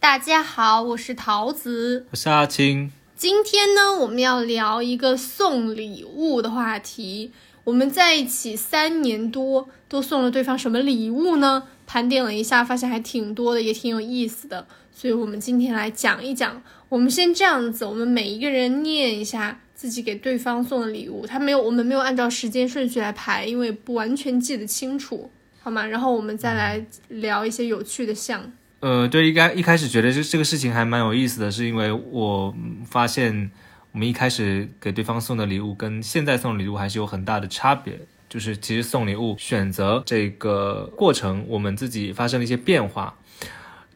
大家好，我是桃子。我是阿青。今天呢，我们要聊一个送礼物的话题。我们在一起三年多，都送了对方什么礼物呢？盘点了一下，发现还挺多的，也挺有意思的。所以，我们今天来讲一讲。我们先这样子，我们每一个人念一下自己给对方送的礼物。他没有，我们没有按照时间顺序来排，因为不完全记得清楚，好吗？然后我们再来聊一些有趣的项。呃，对，应该一开始觉得这这个事情还蛮有意思的，是因为我发现我们一开始给对方送的礼物跟现在送礼物还是有很大的差别。就是其实送礼物选择这个过程，我们自己发生了一些变化。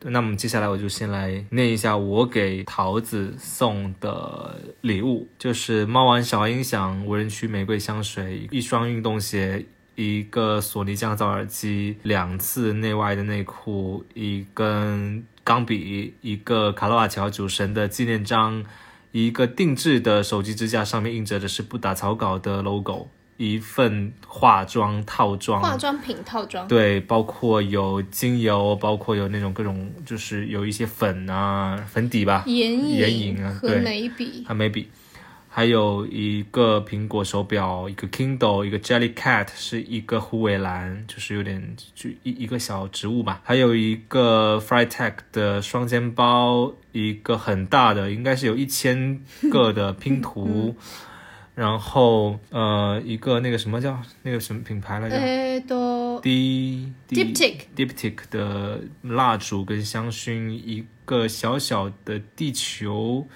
那么接下来我就先来念一下我给桃子送的礼物，就是猫王小音响无人区玫瑰香水一双运动鞋。一个索尼降噪耳机，两次内外的内裤，一根钢笔，一个卡罗瓦乔主神的纪念章，一个定制的手机支架，上面印着的是不打草稿的 logo，一份化妆套装，化妆品套装，对，包括有精油，包括有那种各种，就是有一些粉啊，粉底吧，眼影眼影啊，和眉笔，和眉笔。还有一个苹果手表，一个 Kindle，一个 Jelly Cat，是一个虎尾兰，就是有点就一一个小植物吧。还有一个 Freitag 的双肩包，一个很大的，应该是有一千个的拼图。然后呃，一个那个什么叫那个什么品牌来着？呃，D Diptyque Diptyque 的蜡烛跟香薰，一个小小的地球。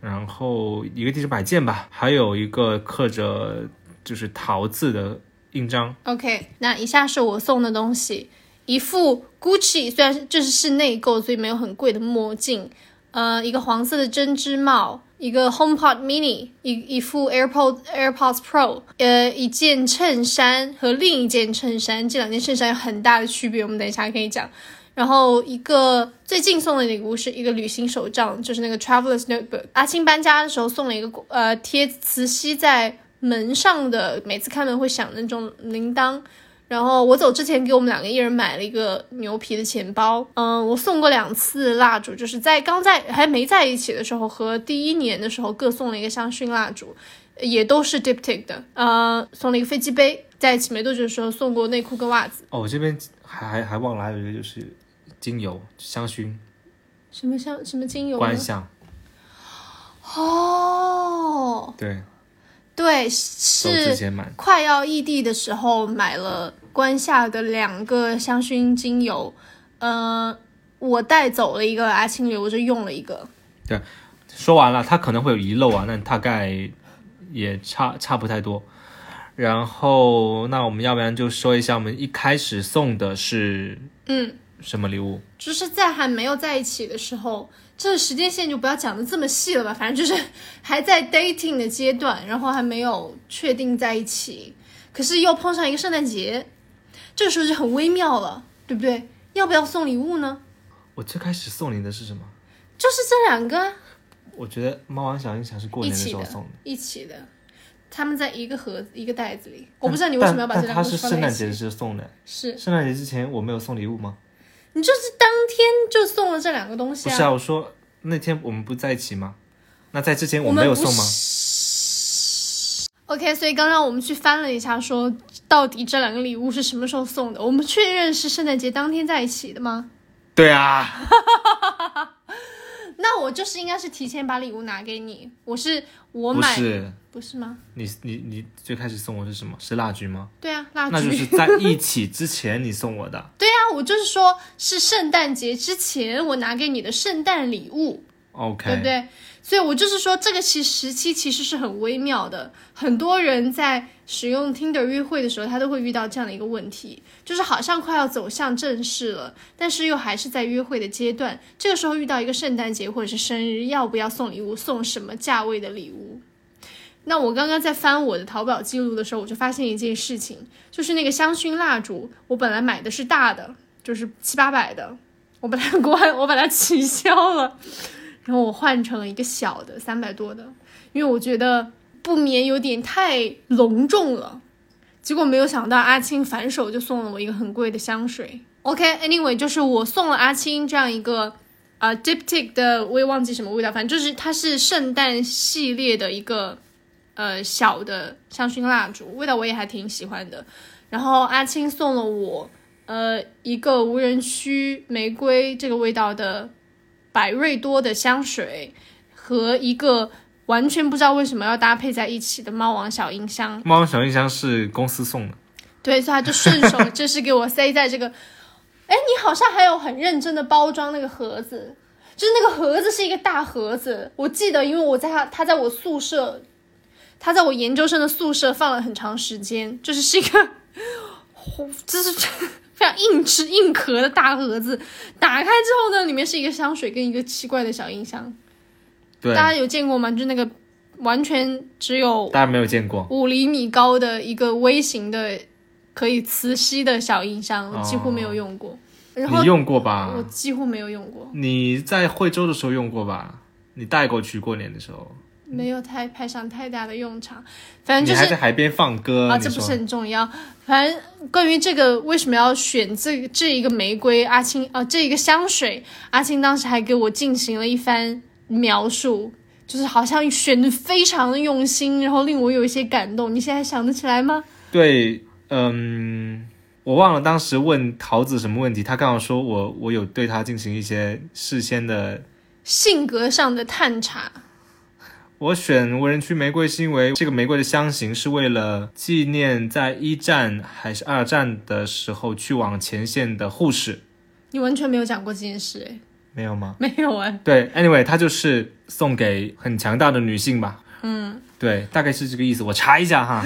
然后一个地址摆件吧，还有一个刻着就是桃字的印章。OK，那以下是我送的东西：一副 Gucci，虽然这是是内购，所以没有很贵的墨镜，呃，一个黄色的针织帽，一个 HomePod Mini，一一副 AirPod AirPods Pro，呃，一件衬衫和另一件衬衫，这两件衬衫有很大的区别，我们等一下可以讲。然后一个最近送的礼物是一个旅行手账，就是那个 Travelers Notebook。阿青搬家的时候送了一个呃贴磁吸在门上的，每次开门会响的那种铃铛。然后我走之前给我们两个一人买了一个牛皮的钱包。嗯，我送过两次蜡烛，就是在刚在还没在一起的时候和第一年的时候各送了一个香薰蜡烛，也都是 Diptyque 的。呃，送了一个飞机杯，在一起没多久的时候送过内裤跟袜子。哦，我这边还还还忘了还有一个就是。精油、香薰，什么香？什么精油？观香。哦，对，对，是快要异地的时候买了关夏的两个香薰精油，呃，我带走了一个，阿青留着用了一个。对，说完了，它可能会有遗漏啊，那大概也差差不太多。然后，那我们要不然就说一下，我们一开始送的是，嗯。什么礼物？就是在还没有在一起的时候，这个时间线就不要讲的这么细了吧。反正就是还在 dating 的阶段，然后还没有确定在一起，可是又碰上一个圣诞节，这个时候就很微妙了，对不对？要不要送礼物呢？我最开始送你的是什么？就是这两个。我觉得猫王小音响是过年的时候送的，一起的，他们在一个盒子、一个袋子里。我不知道你为什么要把这两个放在一起。他是圣诞节时送的，是圣诞节之前我没有送礼物吗？你就是当天就送了这两个东西啊？不是啊，我说那天我们不在一起吗？那在之前我没有送吗？OK，所以刚刚我们去翻了一下，说到底这两个礼物是什么时候送的？我们确认是圣诞节当天在一起的吗？对啊。那我就是应该是提前把礼物拿给你，我是我买，不是不是吗？你你你最开始送我是什么？是蜡烛吗？对啊，蜡烛。那就是在一起之前你送我的。对啊，我就是说是圣诞节之前我拿给你的圣诞礼物。OK，对不对？所以我就是说，这个其时期其实是很微妙的。很多人在使用 Tinder 约会的时候，他都会遇到这样的一个问题，就是好像快要走向正式了，但是又还是在约会的阶段。这个时候遇到一个圣诞节或者是生日，要不要送礼物？送什么价位的礼物？那我刚刚在翻我的淘宝记录的时候，我就发现一件事情，就是那个香薰蜡烛，我本来买的是大的，就是七八百的，我把它关，我把它取消了。然后我换成了一个小的三百多的，因为我觉得不免有点太隆重了。结果没有想到阿青反手就送了我一个很贵的香水。OK，Anyway，就是我送了阿青这样一个啊、Diptyque 的，我也忘记什么味道，反正就是它是圣诞系列的一个呃小的香薰蜡烛，味道我也还挺喜欢的。然后阿青送了我呃一个无人区玫瑰这个味道的百瑞多的香水和一个完全不知道为什么要搭配在一起的猫王小音箱。猫王小音箱是公司送的，对，所以他就顺手就是给我塞在这个。哎，你好像还有很认真的包装那个盒子，就是那个盒子是一个大盒子。我记得，因为我在他他在我宿舍，他在我研究生的宿舍放了很长时间，就是是一个，这是非常硬质硬壳的大盒子。打开之后呢，里面是一个香水跟一个奇怪的小音箱。对，大家有见过吗？就那个完全只有大家没有见过。五厘米高的一个微型的可以磁吸的小音箱，我几乎没有用过。然后你用过吧我？几乎没有用过，你在惠州的时候用过吧？你带过去过年的时候，没有太派上太大的用场。反正你就是还在海边放歌，啊，这不是很重要。反正关于这个为什么要选这这一个玫瑰，阿青啊这一个香水，阿青当时还给我进行了一番描述，就是好像选的非常的用心，然后令我有一些感动。你现在想得起来吗？对，嗯，我忘了当时问桃子什么问题，他刚好说我我有对他进行一些事先的。性格上的探查。我选无人区玫瑰是因为这个玫瑰的香型是为了纪念在一战还是二战的时候去往前线的护士，你完全没有讲过这件事，诶，没有吗？没有哎。对，anyway，它就是送给很强大的女性吧。嗯，对，大概是这个意思。我查一下哈。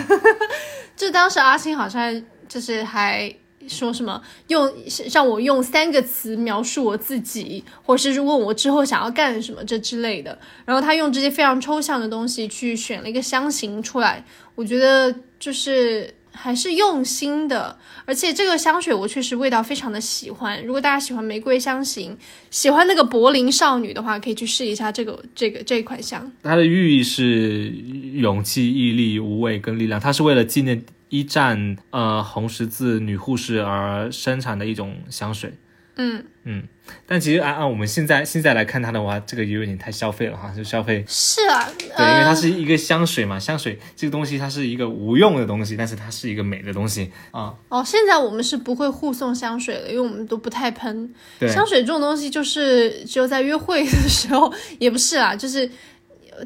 就当时阿星好像就是还说什么用让我用三个词描述我自己，或是问我之后想要干什么这之类的。然后他用这些非常抽象的东西去选了一个香型出来，我觉得就是还是用心的。而且这个香水我确实味道非常的喜欢。如果大家喜欢玫瑰香型，喜欢那个柏林少女的话，可以去试一下这个这个这一款香。它的寓意是勇气、毅力、无畏跟力量。它是为了纪念一战呃红十字女护士而生产的一种香水。嗯嗯，但其实按按我们现在现在来看它的话，这个有点太消费了哈，就消费。是啊，对，因呃为它是一个香水嘛，香水这个东西它是一个无用的东西，但是它是一个美的东西啊。哦，现在我们是不会互送香水了，因为我们都不太喷对，香水这种东西，就是只有在约会的时候，也不是啦，就是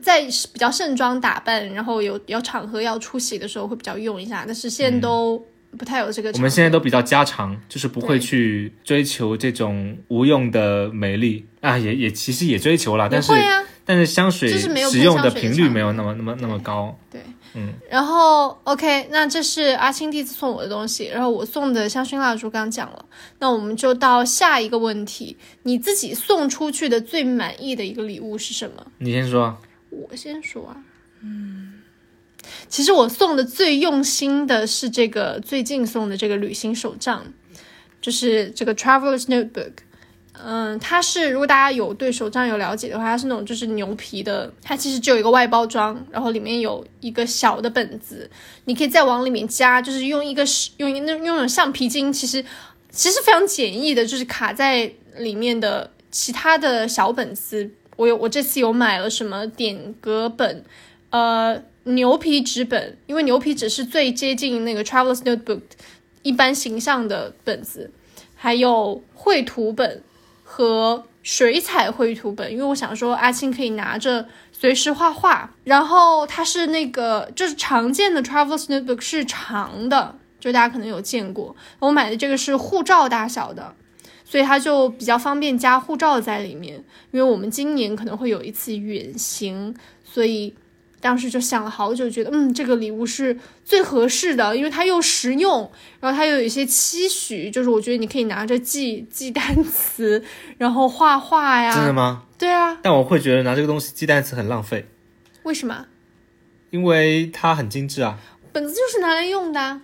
在比较盛装打扮，然后有有场合要出席的时候会比较用一下，但是现在都不太有这个我们现在都比较家常，就是不会去追求这种无用的美丽。啊，也也其实也追求了，但是会啊，但是香水使用的频率没有那么那么那么高。对，嗯。然后 OK，那这是阿青第一次送我的东西，然后我送的香薰蜡烛刚讲了，那我们就到下一个问题，你自己送出去的最满意的一个礼物是什么？你先说，我先说啊，嗯，其实我送的最用心的是这个最近送的这个旅行手账，就是这个 Traveler's Notebook。嗯，它是如果大家有对手账有了解的话，它是那种就是牛皮的，它其实只有一个外包装，然后里面有一个小的本子，你可以再往里面加，就是用一个用那用那种橡皮筋，其实其实非常简易的，就是卡在里面的其他的小本子。我有我这次有买了什么点格本，呃，牛皮纸本，因为牛皮纸是最接近那个 Traveler's Notebook 一般形象的本子，还有绘图本和水彩绘图本，因为我想说阿青可以拿着随时画画。然后它是那个就是常见的 Traveler's Notebook 是长的，就大家可能有见过。我买的这个是护照大小的。所以它就比较方便加护照在里面，因为我们今年可能会有一次远行，所以当时就想了好久，觉得嗯，这个礼物是最合适的，因为它又实用，然后它又有一些期许，就是我觉得你可以拿着记记单词，然后画画呀。真的吗？对啊，但我会觉得拿这个东西记单词很浪费，为什么？因为它很精致啊。本子就是拿来用的啊，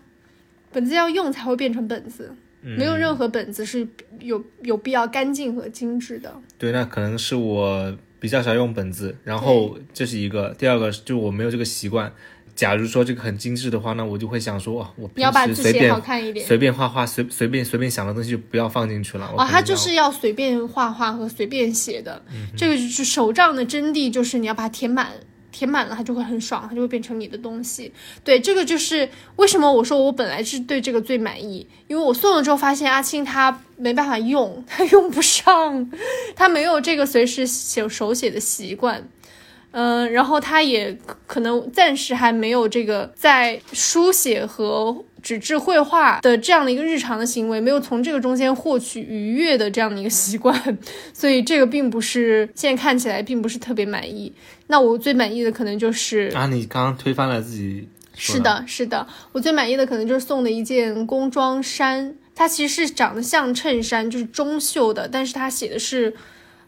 本子要用才会变成本子，嗯没有任何本子是有有必要干净和精致的。对，那可能是我比较少用本子，然后这是一个，第二个就我没有这个习惯。假如说这个很精致的话，那我就会想说，哦，我你要把字写平时随便好看一点。随便画画，随随便随便想的东西就不要放进去了。我哦，可能要他就是要随便画画和随便写的，这个就是手账的真谛，就是你要把它填满，填满了它就会很爽，它就会变成你的东西。对，这个就是为什么我说我本来是对这个最满意，因为我送了之后发现阿青他没办法用，他用不上，他没有这个随时写手写的习惯。嗯，然后他也可能暂时还没有这个在书写和纸质绘画的这样的一个日常的行为，没有从这个中间获取愉悦的这样的一个习惯，所以这个并不是现在看起来并不是特别满意。那我最满意的可能就是啊，你刚刚推翻了自己是的，是的，我最满意的可能就是送的一件工装衫，它其实是长得像衬衫，就是中袖的，但是它写的是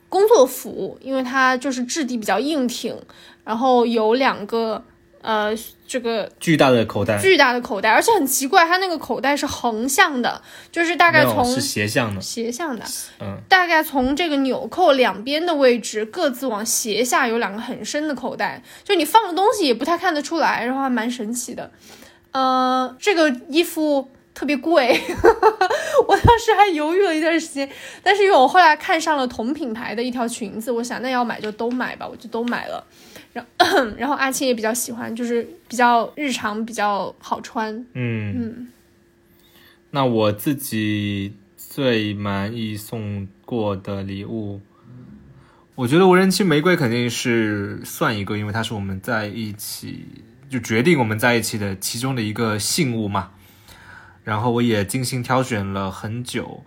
工作服，因为它就是质地比较硬挺，然后有两个呃这个巨大的口袋，巨大的口袋，而且很奇怪，它那个口袋是横向的，就是大概从是斜向的，斜向的，嗯，大概从这个纽扣两边的位置各自往斜下有两个很深的口袋，就你放的东西也不太看得出来，然后还蛮神奇的。呃，这个衣服特别贵，我当时还犹豫了一段时间，但是因为我后来看上了同品牌的一条裙子，我想那要买就都买吧，我就都买了。然后 然后阿青也比较喜欢，就是比较日常，比较好穿。嗯嗯那我自己最满意送过的礼物，我觉得无人区玫瑰肯定是算一个，因为它是我们在一起就决定我们在一起的其中的一个信物嘛。然后我也精心挑选了很久，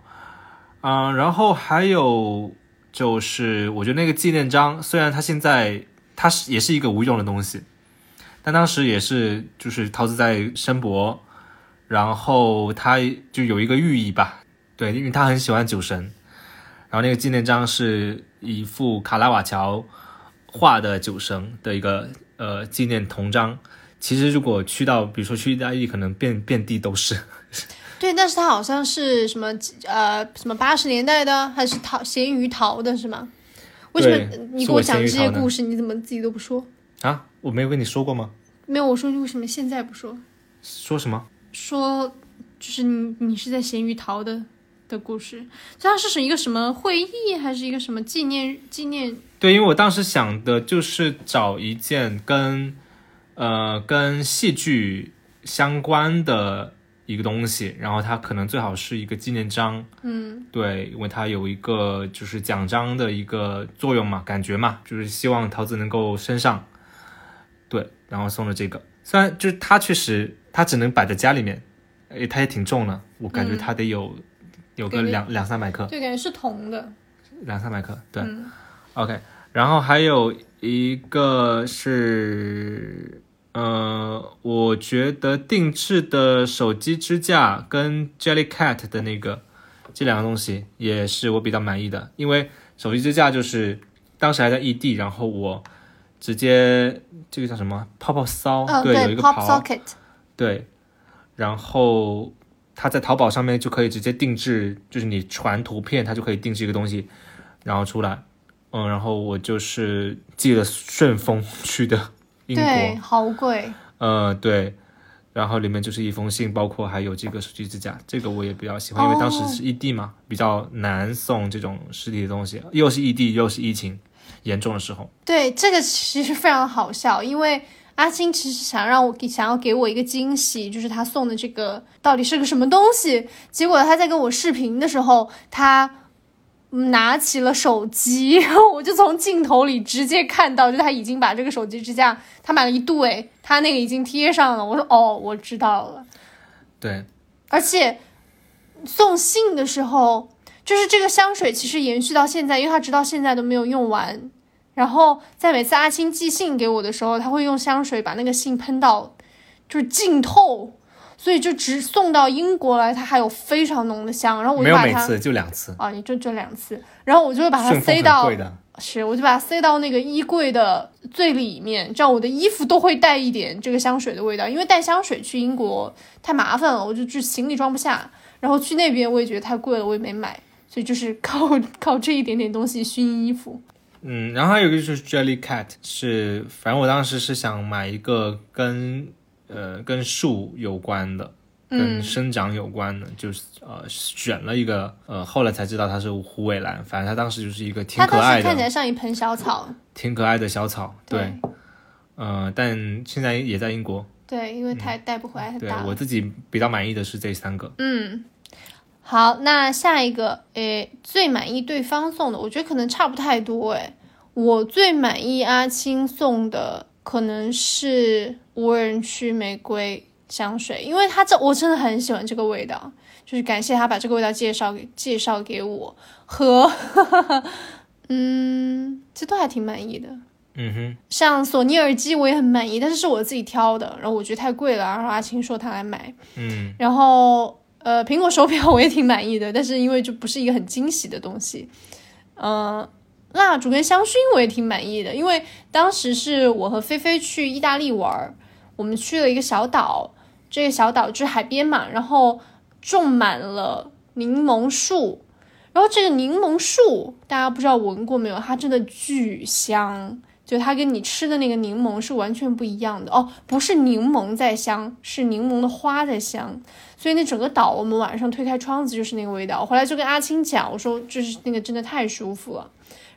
嗯、然后还有就是我觉得那个纪念章，虽然它现在它是也是一个无用的东西，但当时也是就是陶子在申博。然后他就有一个寓意吧，对，因为他很喜欢酒神，然后那个纪念章是一幅卡拉瓦乔画的酒神的一个呃纪念铜章。其实如果去到，比如说去意大利，可能遍遍地都是。对，但是它好像是什么呃什么八十年代的，还是陶咸鱼陶的是吗？为什么你给我讲这些故事，你怎么自己都不说？啊，我没有跟你说过吗？没有，我说你为什么现在不说？说什么？说就是你你是在咸鱼淘的的故事，它是是一个什么会议，还是一个什么纪念纪念？对，因为我当时想的就是找一件跟呃跟戏剧相关的一个东西，然后它可能最好是一个纪念章，嗯，对，因为它有一个就是奖章的一个作用嘛，感觉嘛，就是希望桃子能够升上，对，然后送了这个，虽然就是它确实它只能摆在家里面，诶，它也挺重的，我感觉它得有、有个两两三百克，就，感觉是铜的。两三百克，对、嗯。O k 然后还有一个是，呃，我觉得定制的手机支架跟 Jellycat 的那个这两个东西也是我比较满意的，因为手机支架就是当时还在异地，然后我直接这个叫什么泡泡骚，嗯，对，有一个 Pop Socket，。对，然后它在淘宝上面就可以直接定制，就是你传图片，它就可以定制一个东西，然后出来。嗯，然后我就是寄了顺丰去的英对，好贵。呃，对，然后里面就是一封信，包括还有这个手机支架，这个我也比较喜欢，因为当时是异地嘛，比较难送这种实体的东西，又是异地又是疫情严重的时候。对，这个其实非常好笑，因为阿青其实想让我给想要给我一个惊喜，就是他送的这个到底是个什么东西。结果他在跟我视频的时候，他嗯拿起了手机，然 后我就从镜头里直接看到，就他已经把这个手机支架，他买了一对，他那个已经贴上了。我说哦，我知道了。对，而且送信的时候，就是这个香水其实延续到现在，因为他直到现在都没有用完。然后在每次阿青寄信给我的时候，他会用香水把那个信喷到就是浸透，所以就只送到英国来，它还有非常浓的香。然后我就把它没有每次，就两次，啊，也就这两次，然后我就会把它塞到。是，我就把它塞到那个衣柜的最里面，这样我的衣服都会带一点这个香水的味道。因为带香水去英国太麻烦了，我就就行李装不下。然后去那边我也觉得太贵了，我也没买，所以就是靠 靠这一点点东西熏衣服。嗯，然后还有一个就是 Jelly Cat，是反正我当时是想买一个跟呃跟树有关的，跟嗯生长有关的，就是呃选了一个呃，后来才知道它是虎尾兰，反正它当时就是一个挺可爱的、时看起来像一盆小草，挺可爱的小草，对，呃，但现在也在英国，对，因为太带不回来，太对大。了。我自己比较满意的是这三个，嗯，好，那下一个，诶，最满意对方送的，我觉得可能差不太多，诶，我最满意阿青送的可能是无人区玫瑰香水，因为它这我真的很喜欢这个味道，就是感谢他把这个味道介绍给介绍给我和，嗯，这都还挺满意的。嗯哼，像索尼耳机我也很满意，但是是我自己挑的，然后我觉得太贵了，然后阿青说他来买，嗯然后呃，苹果手表我也挺满意的，但是因为就不是一个很惊喜的东西。呃，蜡烛跟香薰我也挺满意的，因为当时是我和菲菲去意大利玩儿，我们去了一个小岛，这个小岛就是海边嘛，然后种满了柠檬树，然后这个柠檬树大家不知道闻过没有？它真的巨香。就它跟你吃的那个柠檬是完全不一样的哦，不是柠檬在香，是柠檬的花在香。所以那整个岛，我们晚上推开窗子就是那个味道。我回来就跟阿青讲，我说就是那个真的太舒服了。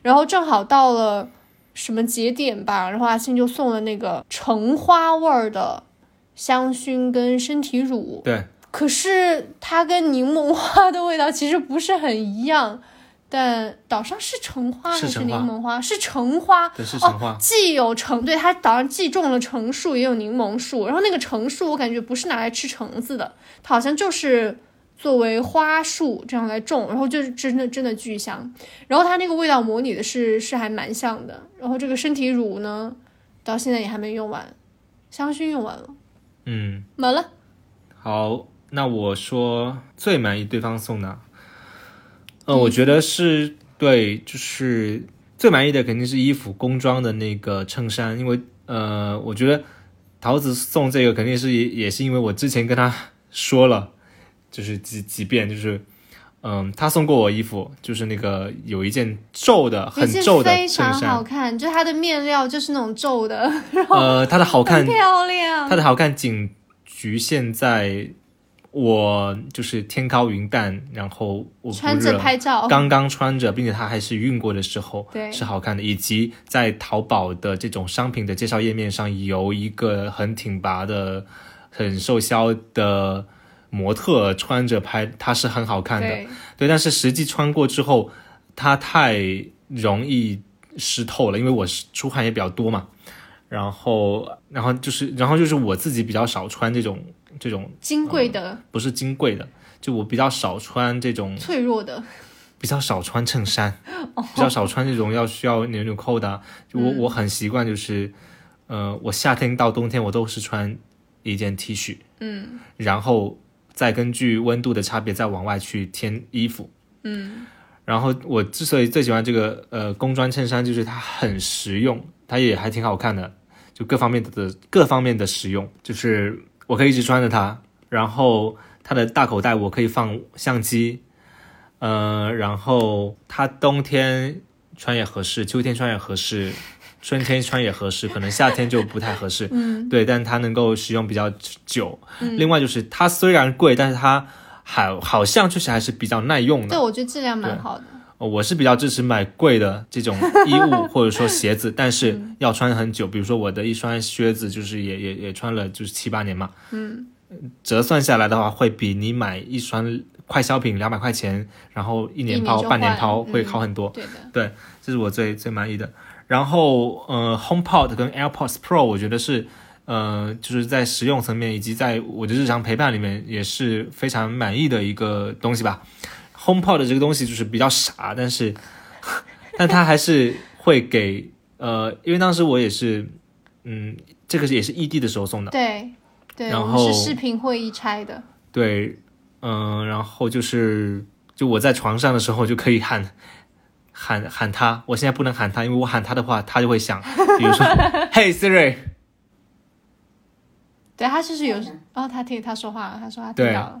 然后正好到了什么节点吧，然后阿信就送了那个橙花味儿的香薰跟身体乳。对，可是它跟柠檬花的味道其实不是很一样。但岛上是橙花还是柠檬花？是橙花，对，是橙花，哦，既有橙，对，它岛上既种了橙树，也有柠檬树。然后那个橙树，我感觉不是拿来吃橙子的，它好像就是作为花束这样来种，然后就是真的真的巨香。然后它那个味道模拟的是是还蛮像的。然后这个身体乳呢，到现在也还没用完，香薰用完了，嗯。没了。好，那我说最满意对方送的，呃，我觉得是对，就是最满意的肯定是衣服工装的那个衬衫，因为呃，我觉得桃子送这个肯定是也也是因为我之前跟他说了，就是几几遍，就是嗯，他送过我衣服，就是那个有一件皱的很皱的非常好衫，看，就它的面料就是那种皱的，呃，它的好看很漂亮。它的好看仅局限在我就是天高云淡，然后我穿着，拍照，刚刚穿着，并且它还是熨过的时候，对是好看的。以及在淘宝的这种商品的介绍页面上，有一个很挺拔的、很瘦削的模特穿着拍，它是很好看的。对，对，但是实际穿过之后，它太容易湿透了，因为我是出汗也比较多嘛。然后，然后就是，然后就是我自己比较少穿这种这种金贵的、不是金贵的，就我比较少穿这种，脆弱的，比较少穿衬衫，比较少穿这种要需要扭扭扣的我、我很习惯就是，呃，我夏天到冬天我都是穿一件 T 恤，嗯。然后再根据温度的差别再往外去添衣服。嗯，然后我之所以最喜欢这个呃工装衬衫，就是它很实用，它也还挺好看的，就各方面的各方面的实用，就是我可以一直穿着它，然后它的大口袋我可以放相机，呃，然后它冬天穿也合适，秋天穿也合适，春天穿也合适，可能夏天就不太合适，嗯，对，但它能够使用比较久。另外就是它虽然贵，但是它好好像确实还是比较耐用的对，。我觉得质量蛮好的。呃我是比较支持买贵的这种衣物或者说鞋子，但是要穿很久。比如说我的一双靴子，就是也也也穿了就是七八年嘛，嗯，折算下来的话，会比你买一双快消品两百块钱，然后一年抛、年半年抛会嗯好很多。对的，这是我最最满意的。然后呃，HomePod 跟 AirPods Pro，我觉得是呃，就是在实用层面以及在我的日常陪伴里面也是非常满意的一个东西吧。HomePod 这个东西就是比较傻，但是 但它还是会给呃，因为当时我也是嗯，这个也是异地的时候送的，对对，然我们是后视频会议拆的。对，嗯、然后就是就我在床上的时候就可以喊。喊喊他，我现在不能喊他，因为我喊他的话，他就会响。比如说，Hey Siri，对他就是有，哦，他听他说话了，他说他听到了。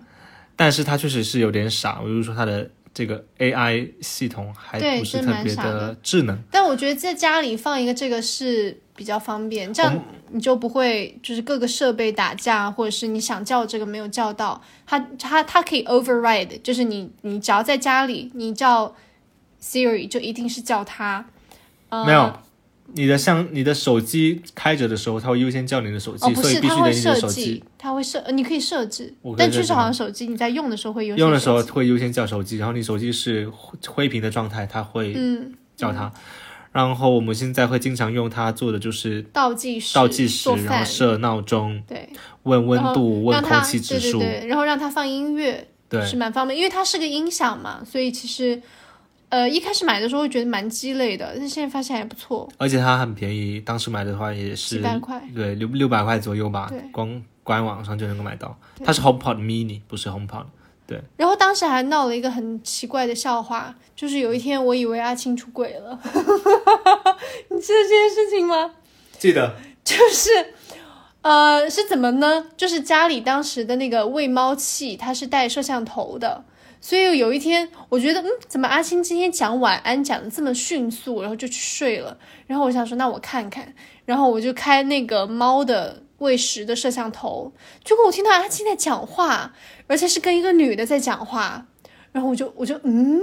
但是他确实是有点傻。比如说他的这个 AI 系统还不是特别的的智能。但我觉得在家里放一个这个是比较方便，这样你就不会就是各个设备打架，或者是你想叫这个没有叫到，它它它可以 override，就是你你只要在家里你叫 Siri 就一定是叫它，呃、没有，你的像你的手机开着的时候，它会优先叫你的手机，哦，所以必须得你的设手机。计，它会设，呃你可以设置但确实好像手机你在用的时候会优先用的时候会优先叫手机，然后你手机是灰灰屏的状态，它会嗯叫它。然后我们现在会经常用它做的就是倒计时倒计时，然后，设闹钟，对，问温度，问空气指数，对对对，然后让它放音乐，对。是蛮方便，因为它是个音响嘛，所以其实，呃，一开始买的时候会觉得蛮鸡肋的，但现在发现还不错，而且它很便宜，当时买的话也几是百块。对六六百块左右吧对，光官网上就能够买到。它是 HomePod Mini，不是 HomePod。对然后当时还闹了一个很奇怪的笑话，就是有一天我以为阿青出轨了，你记得这件事情吗？记得 就是，呃，是怎么呢？就是家里当时的那个喂猫器，它是带摄像头的，所以有一天我觉得，嗯，怎么阿青今天讲晚安讲的这么迅速，然后就去睡了。然后我想说，那我看看，然后我就开那个猫的喂食的摄像头，结果我听到阿青在讲话，而且是跟一个女的在讲话，然后我就我就嗯，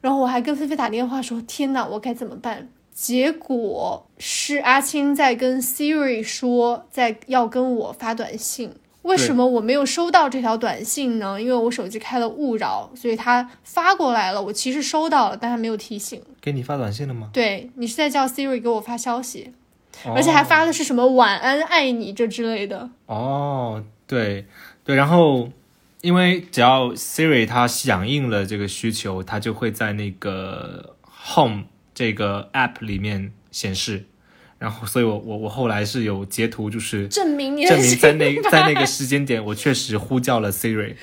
然后我还跟菲菲打电话说，天哪，我该怎么办？结果是阿青在跟 Siri 说，在要跟我发短信。为什么我没有收到这条短信呢？因为我手机开了勿扰，所以他发过来了。我其实收到了，但他没有提醒。给你发短信了吗？对你是在叫 Siri 给我发消息，哦而且还发的是什么“晚安，爱你”这之类的。哦，对对，然后因为只要 Siri 它响应了这个需求，它就会在那个 Home 这个 App 里面显示。然后，所以我我我后来是有截图，就是证明证明在那在那个时间点，我确实呼叫了 Siri。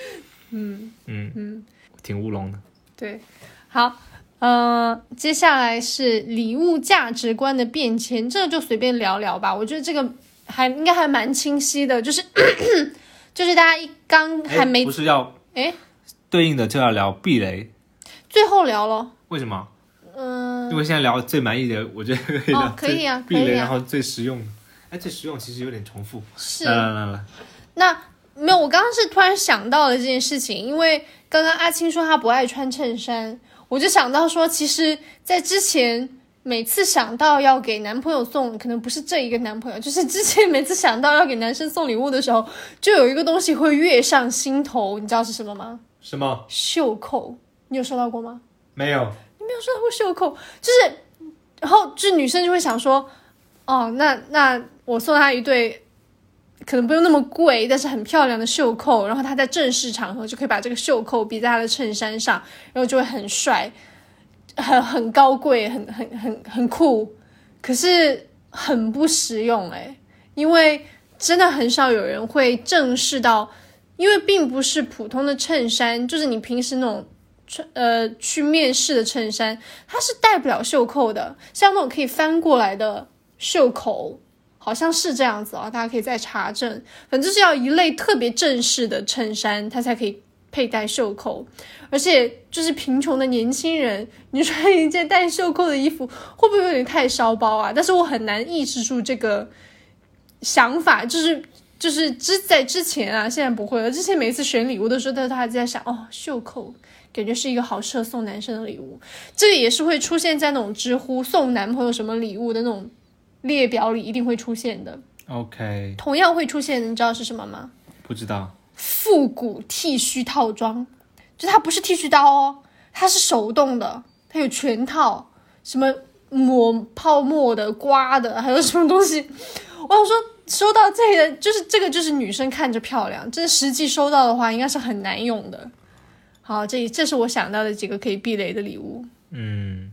嗯嗯嗯，挺乌龙的。对，好，呃，接下来是礼物价值观的变迁，这个就随便聊聊吧。我觉得这个还应该还蛮清晰的，就是 就是大家一刚还没哎不是要哎，对应的就要聊避雷，最后聊了，为什么？嗯、因为现在聊最满意的，我觉得可以聊哦可以啊可以啊然后最实用的。哎，最实用其实有点重复。是来来来来，那没有，我刚刚是突然想到了这件事情，因为刚刚阿青说他不爱穿衬衫，我就想到说，其实，在之前每次想到要给男朋友送，可能不是这一个男朋友，就是之前每次想到要给男生送礼物的时候，就有一个东西会跃上心头，你知道是什么吗？什么？袖扣，你有收到过吗？没有。没有收到过袖扣，就是，然后就女生就会想说，哦，那那我送她一对，可能不用那么贵，但是很漂亮的袖扣，然后她在正式场合就可以把这个袖扣别在她的衬衫上，然后就会很帅，很很高贵，很很很很酷，可是很不实用诶，因为真的很少有人会正视到，因为并不是普通的衬衫，就是你平时那种。穿呃，去面试的衬衫，它是带不了袖扣的，像那种可以翻过来的袖口，好像是这样子啊，大家可以再查证。反正是要一类特别正式的衬衫，它才可以佩戴袖扣。而且就是贫穷的年轻人，你穿一件带袖扣的衣服，会不会有点太烧包啊？但是我很难抑制住这个想法，就是。就是之在之前啊，现在不会了。之前每次选礼物的时候，都还在想，哦，袖扣感觉是一个好适合送男生的礼物。这个也是会出现在那种知乎送男朋友什么礼物的那种列表里，一定会出现的。OK，同样会出现的，你知道是什么吗？不知道。复古剃须套装，就它不是剃须刀哦，它是手动的，它有全套，什么抹泡沫的、刮的，还有什么东西。我想说，收到这个就是这个就是女生看着漂亮，这实际收到的话应该是很难用的。好，这这是我想到的几个可以避雷的礼物。嗯，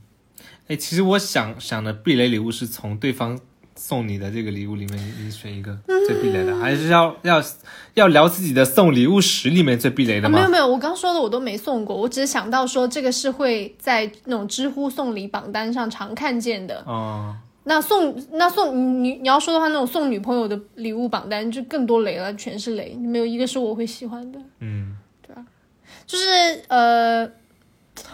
哎，其实我想想的避雷礼物是从对方送你的这个礼物里面，你你选一个最避雷的，还是要要要聊自己的送礼物史里面最避雷的啊、没有？没有，我刚说的我都没送过，我只是想到说这个是会在那种知乎送礼榜单上常看见的。哦，那送那送你你要说的话，那种送女朋友的礼物榜单就更多雷了，全是雷，没有一个是我会喜欢的。嗯，就是呃，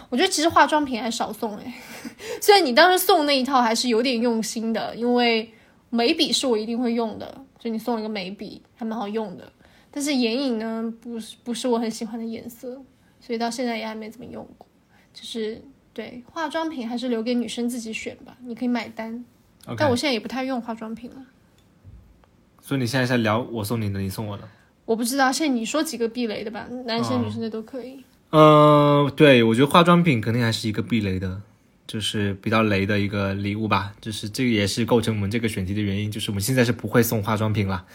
我觉得其实化妆品还少送哎，虽然你当时送那一套还是有点用心的，因为眉笔是我一定会用的，就你送一个眉笔还蛮好用的。但是眼影呢，不是不是我很喜欢的颜色，所以到现在也还没怎么用过。就是对化妆品还是留给女生自己选吧，你可以买单。但我现在也不太用化妆品了。所以你现在在聊我送你的，你送我的。我不知道，现在你说几个避雷的吧，男生女生的都可以。呃，对，我觉得化妆品肯定还是一个避雷的，就是比较雷的一个礼物吧。就是这个也是构成我们这个选题的原因，就是我们现在是不会送化妆品了，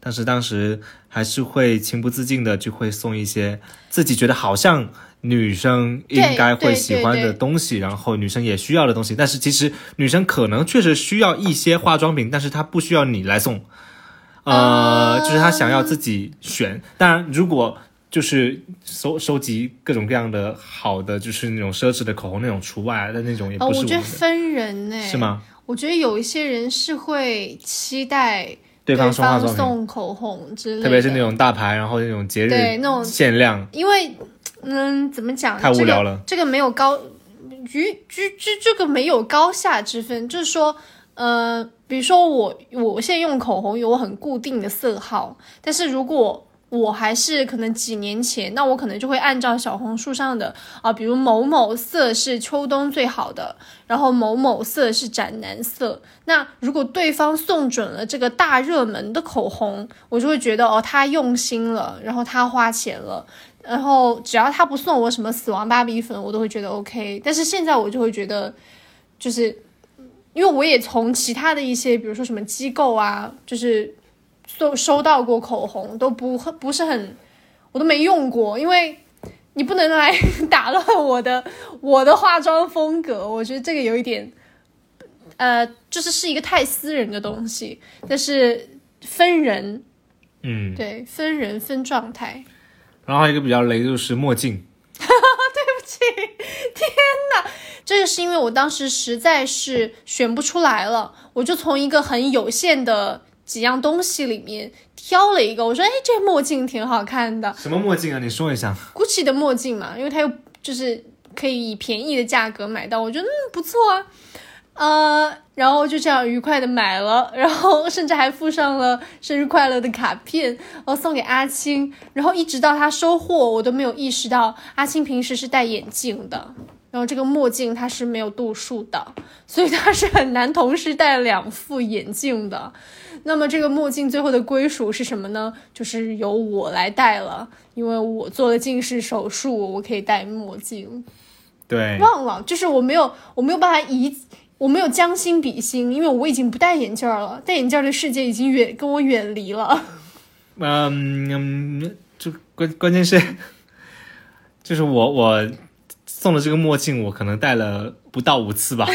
但是当时还是会情不自禁的就会送一些自己觉得好像女生应该会喜欢的东西，然后女生也需要的东西。但是其实女生可能确实需要一些化妆品，但是她不需要你来送，呃，啊就是他想要自己选。当然，如果就是收收集各种各样的好的，就是那种奢侈的口红那种除外，的那种也哦，我觉得不是我们的，分人呢、是？吗？我觉得有一些人是会期待对方送口红之类的，特别是那种大牌，然后那种节日对那种限量，因为嗯，怎么讲？太无聊了这个、这个没有高于居居这个没有高下之分，就是说，呃，比如说我我现在用口红有很固定的色号，但是如果我还是可能几年前，那我可能就会按照小红书上的啊，比如某某色是秋冬最好的，然后某某色是斩男色。那如果对方送准了这个大热门的口红，我就会觉得哦，他用心了，然后他花钱了。然后只要他不送我什么死亡芭比粉，我都会觉得 OK。但是现在我就会觉得，就是因为我也从其他的一些，比如说什么机构啊，就是收收到过口红，都不不是很，我都没用过，因为你不能来打乱我的我的化妆风格。我觉得这个有一点，呃，就是是一个太私人的东西，但是分人，嗯，对，分人分状态。然后还有一个比较雷的就是墨镜，这个是因为我当时实在是选不出来了，我就从一个很有限的几样东西里面挑了一个。我说，哎，这墨镜挺好看的什么墨镜啊？你说一下。GUCCI 的墨镜嘛，因为它又就是可以以便宜的价格买到，我觉得嗯不错啊。呃，然后就这样愉快的买了，然后 甚至还附上了生日快乐的卡片，然后送给阿青，然后一直到他收货，我都没有意识到阿青平时是戴眼镜的，然后这个墨镜它是没有度数的，所以它是很难同时戴两副眼镜的。那么这个墨镜最后的归属是什么呢？就是由我来戴了，因为我做了近视手术，我可以戴墨镜。对，忘了，就是我没有，我没有办法移，我没有将心比心，因为我已经不戴眼镜了，戴眼镜的世界已经远跟我远离了。嗯嗯，就关关键是，就是我我送的这个墨镜，我可能戴了不到五次吧。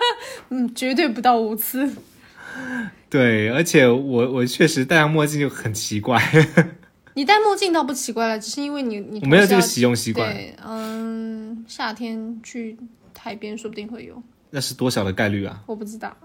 嗯，绝对不到五次。对，而且我我确实戴上墨镜就很奇怪，你戴墨镜倒不奇怪了，只是因为你你我没有这个使用习惯，对，嗯，夏天去海边说不定会有，那是多小的概率啊？我不知道。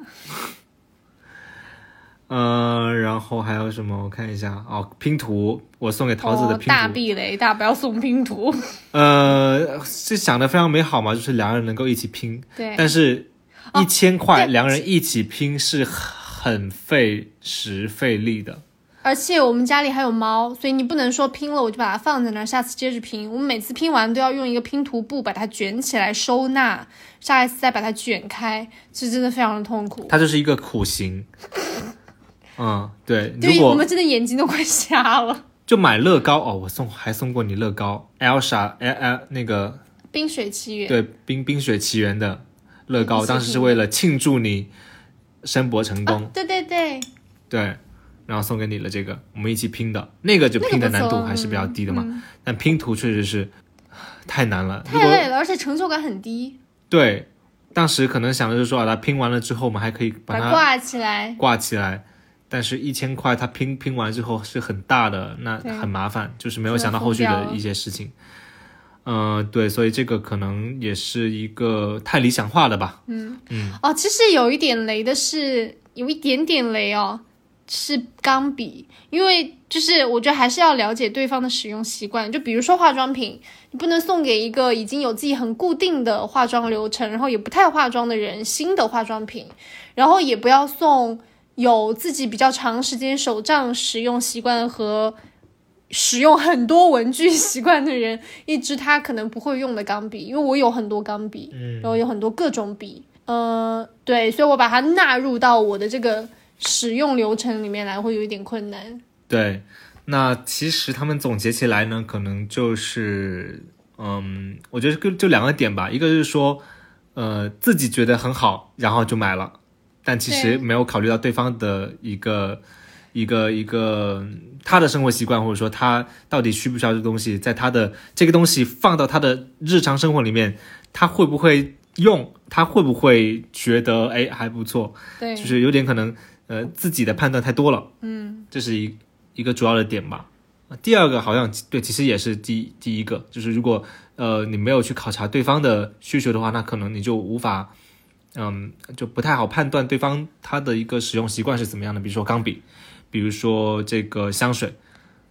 嗯、然后还有什么？我看一下哦，拼图，我送给桃子的哦、拼大，避雷，大家不要送拼图。呃，是想的非常美好嘛，就是两个人能够一起拼，对，但是一千块对两个人一起拼是很费时费力的。而且我们家里还有猫，所以你不能说拼了我就把它放在那儿，下次接着拼。我们每次拼完都要用一个拼图布把它卷起来收纳，下一次再把它卷开，这真的非常的痛苦。它就是一个苦行。嗯，对，如对，我们真的眼睛都快瞎了。就买乐高哦，我送还送过你乐高，Elsa，哎哎，那个冰雪奇缘，对冰冰雪奇缘的乐高，嗯当时是为了庆祝你申博成功，啊，对对对，对，然后送给你了这个，我们一起拼的，那个就拼的难度还是比较低的嘛，嗯但拼图确实是太难了，太累了，而且成就感很低，对，当时可能想的是说，把，它拼完了之后，我们还可以把它挂起来。挂起来。但是，一千块它拼拼完之后是很大的，那很麻烦，就是没有想到后续的一些事情。嗯、对，所以这个可能也是一个太理想化了吧。嗯嗯哦，其实有一点雷的是，有一点点雷哦。是钢笔，因为就是我觉得还是要了解对方的使用习惯。就比如说化妆品，你不能送给一个已经有自己很固定的化妆流程，然后也不太化妆的人新的化妆品，然后也不要送有自己比较长时间手账使用习惯和。使用很多文具习惯的人，一支他可能不会用的钢笔，因为我有很多钢笔，嗯，然后有很多各种笔，呃，对，所以我把它纳入到我的这个使用流程里面来，会有一点困难。对，那其实他们总结起来呢，可能就是，嗯，我觉得就就两个点吧，一个是说，呃，自己觉得很好，然后就买了，但其实没有考虑到对方的一个。一个一个他的生活习惯，或者说他到底需不需要这东西，在他的这个东西放到他的日常生活里面，他会不会用？他会不会觉得哎还不错？对，就是有点可能呃自己的判断太多了。嗯，这是一一个主要的点吧。第二个好像对，其实也是第第一个，就是如果呃你没有去考察对方的需求的话，那可能你就无法嗯就不太好判断对方他的一个使用习惯是怎么样的。比如说钢笔。比如说这个香水，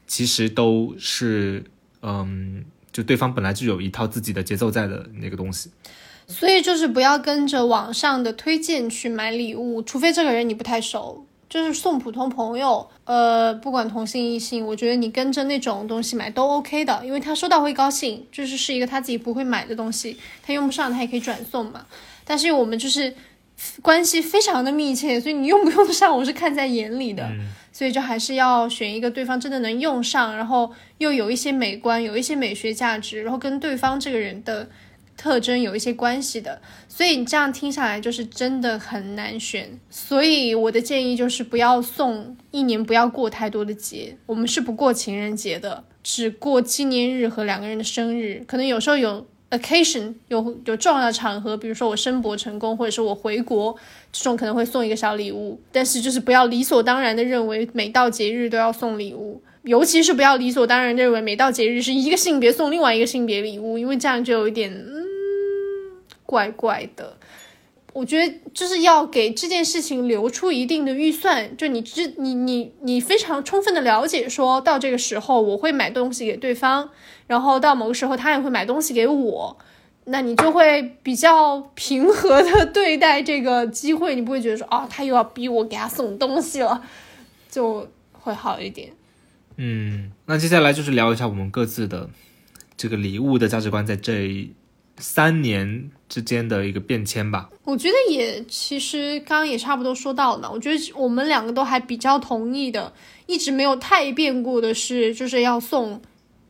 其实都是，嗯，就对方本来就有一套自己的节奏在的那个东西，所以就是不要跟着网上的推荐去买礼物，除非这个人你不太熟，就是送普通朋友，呃，不管同性异性，我觉得你跟着那种东西买都 OK 的，因为他收到会高兴，就是是一个他自己不会买的东西，他用不上他也可以转送嘛。但是我们就是关系非常的密切，所以你用不用上我是看在眼里的。所以就还是要选一个对方真的能用上，然后又有一些美观，有一些美学价值，然后跟对方这个人的特征有一些关系的。所以你这样听下来就是真的很难选。所以我的建议就是不要送，一年不要过太多的节。我们是不过情人节的，只过纪念日和两个人的生日，可能有时候有。Occasion 有有重要的场合，比如说我申博成功，或者是我回国，这种可能会送一个小礼物。但是就是不要理所当然的认为每到节日都要送礼物，尤其是不要理所当然认为每到节日是一个性别送另外一个性别礼物，因为这样就有一点嗯怪怪的。我觉得就是要给这件事情留出一定的预算，就你知你你你非常充分的了解，说到这个时候我会买东西给对方，然后到某个时候他也会买东西给我，那你就会比较平和的对待这个机会，你不会觉得说啊他又要逼我给他送东西了，就会好一点。嗯，那接下来就是聊一下我们各自的这个礼物的价值观在这。三年之间的一个变迁吧，我觉得也其实刚刚也差不多说到了。我觉得我们两个都还比较同意的，一直没有太变过的是，就是要送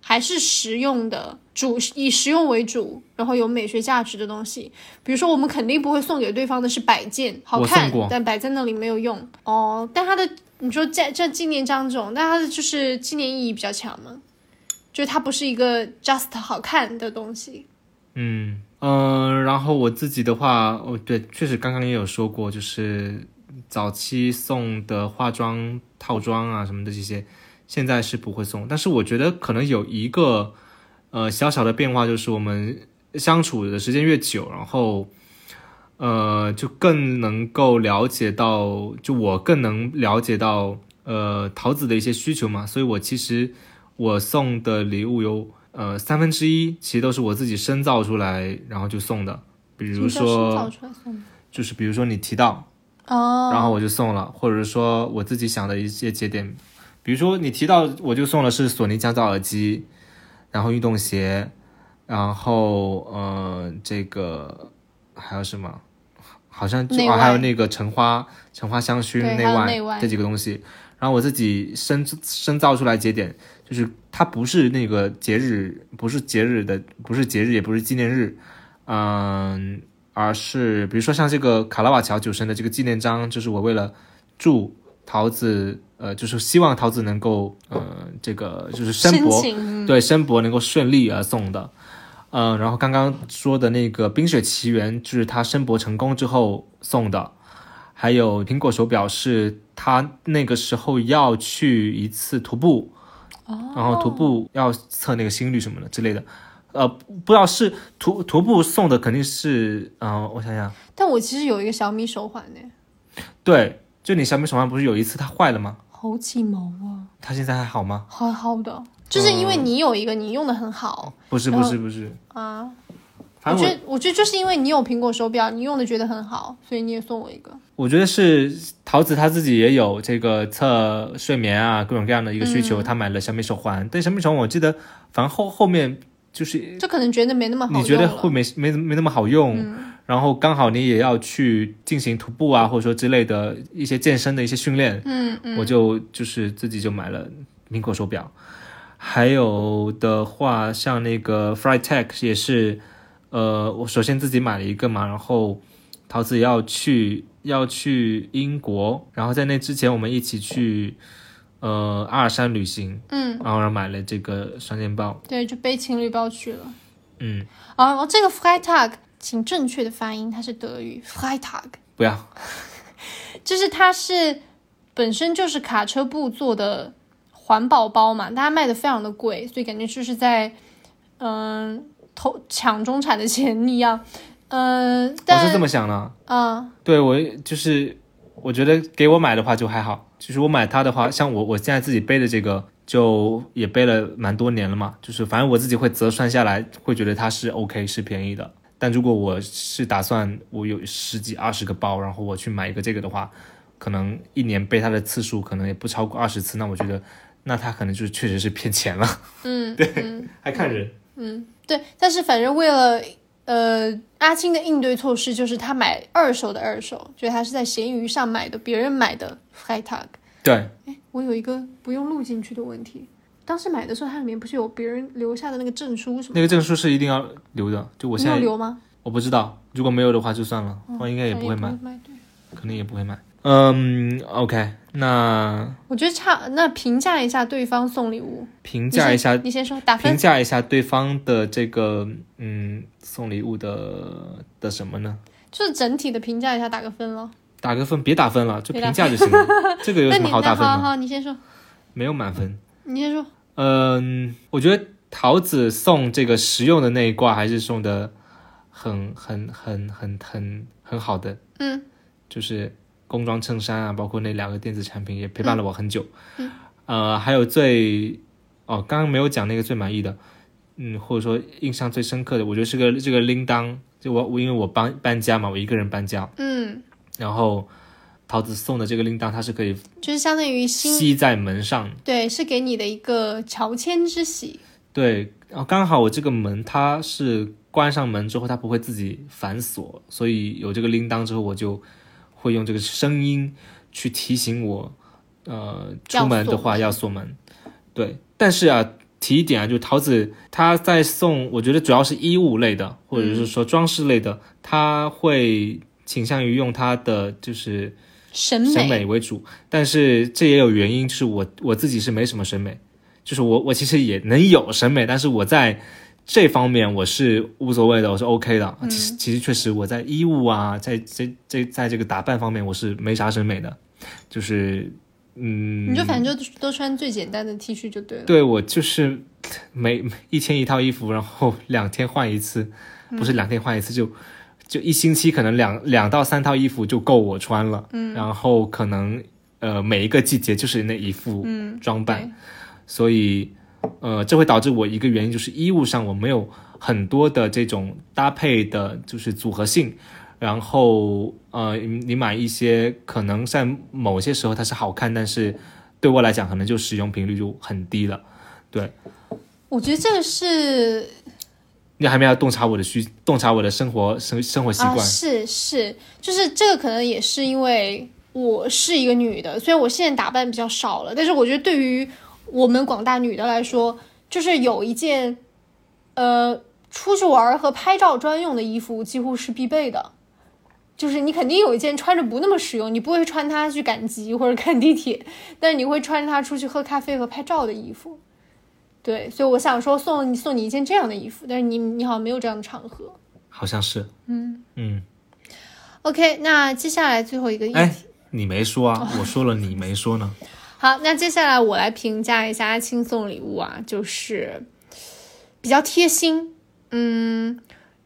还是实用的，主以实用为主，然后有美学价值的东西。比如说，我们肯定不会送给对方的是摆件，好看，但摆在那里没有用哦。但它的你说在这纪念章这种，但它的就是纪念意义比较强嘛，就是它不是一个 just 好看的东西。嗯嗯，然后我自己的话，哦对，确实刚刚也有说过，就是早期送的化妆套装啊什么的这些，现在是不会送。但是我觉得可能有一个呃小小的变化，就是我们相处的时间越久，然后呃就更能够了解到，就我更能了解到呃桃子的一些需求嘛，所以我其实我送的礼物有。呃，三分之一其实都是我自己深造出来，然后就送的。比如说，就是比如说你提到，哦，然后我就送了，或者是说我自己想的一些节点，比如说你提到，我就送了是索尼降噪耳机，然后运动鞋，然后呃，这个还有什么？好像就啊，还有那个橙花橙花香薰内外这几个东西。然后我自己深深造出来节点，就是它不是那个节日，不是节日的，不是节日，也不是纪念日，嗯，而是比如说像这个卡拉瓦乔酒神的这个纪念章，就是我为了祝桃子，呃，就是希望桃子能够，呃，这个就是申博，对申博能够顺利而送的，嗯，然后刚刚说的那个冰雪奇缘，就是他申博成功之后送的。还有苹果手表是他那个时候要去一次徒步，然后徒步要测那个心率什么的之类的，呃，不知道是徒徒步送的肯定是，嗯，我想想，但我其实有一个小米手环呢，对，就你小米手环不是有一次它坏了吗？好几毛啊，它现在还好吗？好好的，就是因为你有一个，你用的很好。不是不是不是，啊。我反正我觉得，我觉得就是因为你有苹果手表，你用的觉得很好，所以你也送我一个。我觉得是桃子她自己也有这个测睡眠啊各种各样的一个需求，她买了小米手环。但小米手环我记得，反正后后面就是就可能觉得没那么好用你觉得会没没没那么好用，然后刚好你也要去进行徒步啊，或者说之类的一些健身的一些训练，嗯嗯，我就就是自己就买了苹果手表。还有的话，像那个 Freitag 也是，呃，我首先自己买了一个嘛，然后桃子要去要去英国，然后在那之前我们一起去呃阿尔山旅行，嗯，然后买了这个双肩包，对，就背情侣包去了。嗯，啊，这个 Freitag，请正确的发音，它是德语 Freitag，不要，就是它是本身就是卡车布做的环保包嘛，但它卖的非常的贵，所以感觉就是在嗯、偷抢中产的钱一样。嗯、我但是这么想的。啊、对我就是，我觉得给我买的话就还好，就是我买它的话，像我我现在自己背的这个，就也背了蛮多年了嘛，就是反正我自己会折算下来，会觉得它是 OK 是便宜的。但如果我是打算我有十几二十个包，然后我去买一个这个的话，可能一年背它的次数可能也不超过二十次，那我觉得那它可能就确实是骗钱了，嗯，对，还看人。对，但是反正为了呃阿青的应对措施，就是他买二手的二手，所以他是在闲鱼上买的，别人买的 Freitag。对，我有一个不用录进去的问题，当时买的时候，它里面不是有别人留下的那个证书什么？那个证书是一定要留的，就我现在有留吗？我不知道，如果没有的话就算了，我应该也也不会买。买。对，肯定也不会买。嗯，OK，那我觉得差。那评价一下对方送礼物，评价一下你先，说打分评。价一下对方的这个嗯送礼物的的什么呢？就是整体的评价一下，打个分了。打个分，别打分了，就评价就行了。这个有什么好打分的？好好，你先说，没有满分。你先说。嗯，我觉得桃子送这个实用的那一挂还是送的很很很很很很好的，嗯就是工装衬衫啊，包括那两个电子产品也陪伴了我很久。嗯。呃，还有最哦，刚刚没有讲那个最满意的，嗯，或者说印象最深刻的，我觉得是个这个铃铛，就我我因为我搬搬家嘛，我一个人搬家，嗯，然后桃子送的这个铃铛，它是可以就是相当于吸在门上，对，是给你的一个乔迁之喜。对，然后刚好我这个门它是关上门之后它不会自己反锁，所以有这个铃铛之后，我就会用这个声音去提醒我，呃，出门的话要锁门。对，但是啊，提一点啊，就桃子她在送，我觉得主要是衣物类的，或者是说装饰类的，她会倾向于用她的就是审美，审美为主，但是这也有原因，就是我我自己是没什么审美，就是我我其实也能有审美，但是我在这方面我是无所谓的，我是 OK 的。其实其实确实我在衣物啊，在这这在这个打扮方面我是没啥审美的，就是嗯，你就反正就都穿最简单的 T 恤就对了。对我就是每一天一套衣服，然后两天换一次，不是两天换一次就。就一星期可能两两到三套衣服就够我穿了，嗯，然后可能呃每一个季节就是那一副嗯，装扮，对。所以呃这会导致我一个原因就是衣物上我没有很多的这种搭配的，就是组合性，然后呃你你买一些可能在某些时候它是好看，但是对我来讲可能就使用频率就很低了，对。我觉得这个是你还没有洞察我的需洞察我的生活生生活习惯，啊，是是，就是这个可能也是因为我是一个女的，虽然我现在打扮比较少了，但是我觉得对于我们广大女的来说，就是有一件呃出去玩和拍照专用的衣服几乎是必备的。就是你肯定有一件穿着不那么实用，你不会穿它去赶集或者赶地铁，但是你会穿着它出去喝咖啡和拍照的衣服。对，所以我想说送你送你一件这样的衣服，但是你你好像没有这样的场合。好像是，嗯嗯，OK，那接下来最后一个议题。哎，你没说啊，我说了你没说呢，好，那接下来我来评价一下阿青送礼物啊，就是比较贴心，嗯，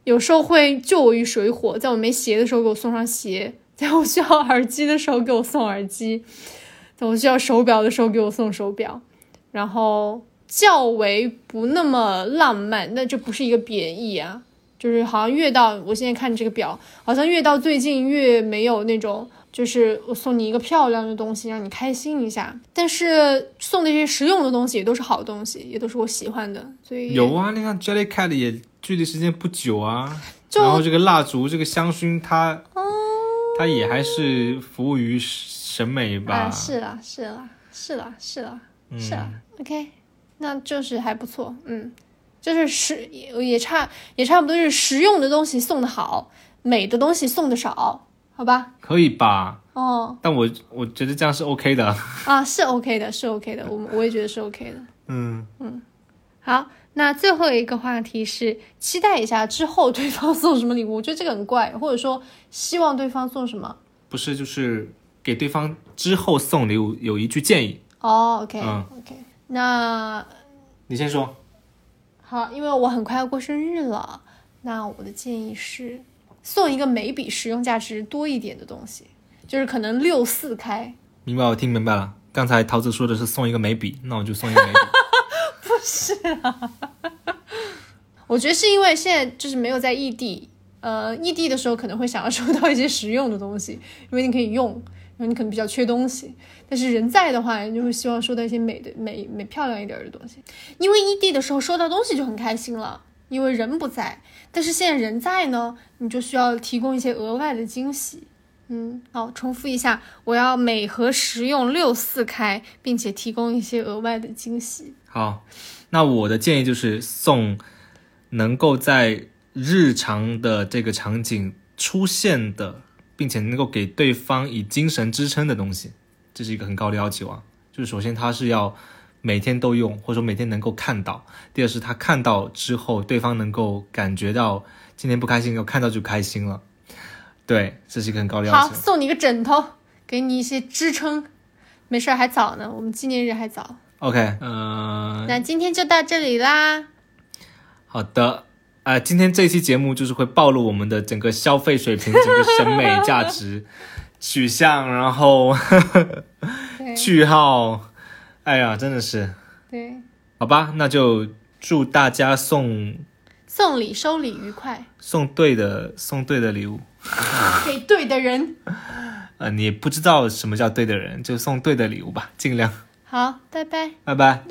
有时候会救我于水火，在我没鞋的时候给我送双鞋，在我需要耳机的时候给我送耳机，在我需要手表的时候给我送手表，然后较为不那么浪漫，那这不是一个贬义啊，就是好像越到我现在看这个表，好像越到最近越没有那种。就是我送你一个漂亮的东西，让你开心一下。但是送的这些实用的东西也都是好东西，也都是我喜欢的。所以有啊，你看 Jellycat 也距离时间不久啊。然后这个蜡烛，这个香薰，它它也还是服务于审美吧。啊，是啦，是啦，是啦，是啦，是啦。OK，那就是还不错。嗯，就是实也也差也差不多，是实用的东西送的好，美的东西送的少，好吧？可以吧？哦，但我我觉得这样是 OK 的。啊，是 OK 的，是 OK 的，我我也觉得是 OK 的。嗯嗯好，那最后一个话题是期待一下之后对方送什么礼物，我觉得这个很怪，或者说希望对方送什么。不是，就是给对方之后送礼物有一句建议，哦，OK、嗯 OK，那你先说。好，因为我很快要过生日了，那我的建议是送一个眉笔实用价值多一点的东西，就是可能六四开，明白，我听明白了。刚才桃子说的是送一个眉笔，那我就送一个眉笔。不是啊我觉得是因为现在就是没有在异地，呃，异地的时候可能会想要收到一些实用的东西，因为你可以用，然后你可能比较缺东西。但是人在的话，你就会希望收到一些美的、美美漂亮一点的东西。因为异地的时候收到东西就很开心了，因为人不在。但是现在人在呢，你就需要提供一些额外的惊喜。嗯，好，重复一下，我要美和实用六四开，并且提供一些额外的惊喜。好，那我的建议就是送能够在日常的这个场景出现的，并且能够给对方以精神支撑的东西，这是一个很高的要求啊。就是首先它是要每天都用，或者说每天能够看到；第二是他看到之后，对方能够感觉到今天不开心，要看到就开心了。对，这是一个很高的要好，求。送你一个枕头，给你一些支撑。没事，还早呢，我们纪念日还早。OK，嗯、那今天就到这里啦。好的，啊、今天这期节目就是会暴露我们的整个消费水平、整个审美价值取向，然后对 句号，哎呀，真的是，对，好吧，那就祝大家送送礼收礼愉快，送对的送对的礼物。给对的人。呃，你不知道什么叫对的人，就送对的礼物吧，尽量。好，拜拜。拜拜。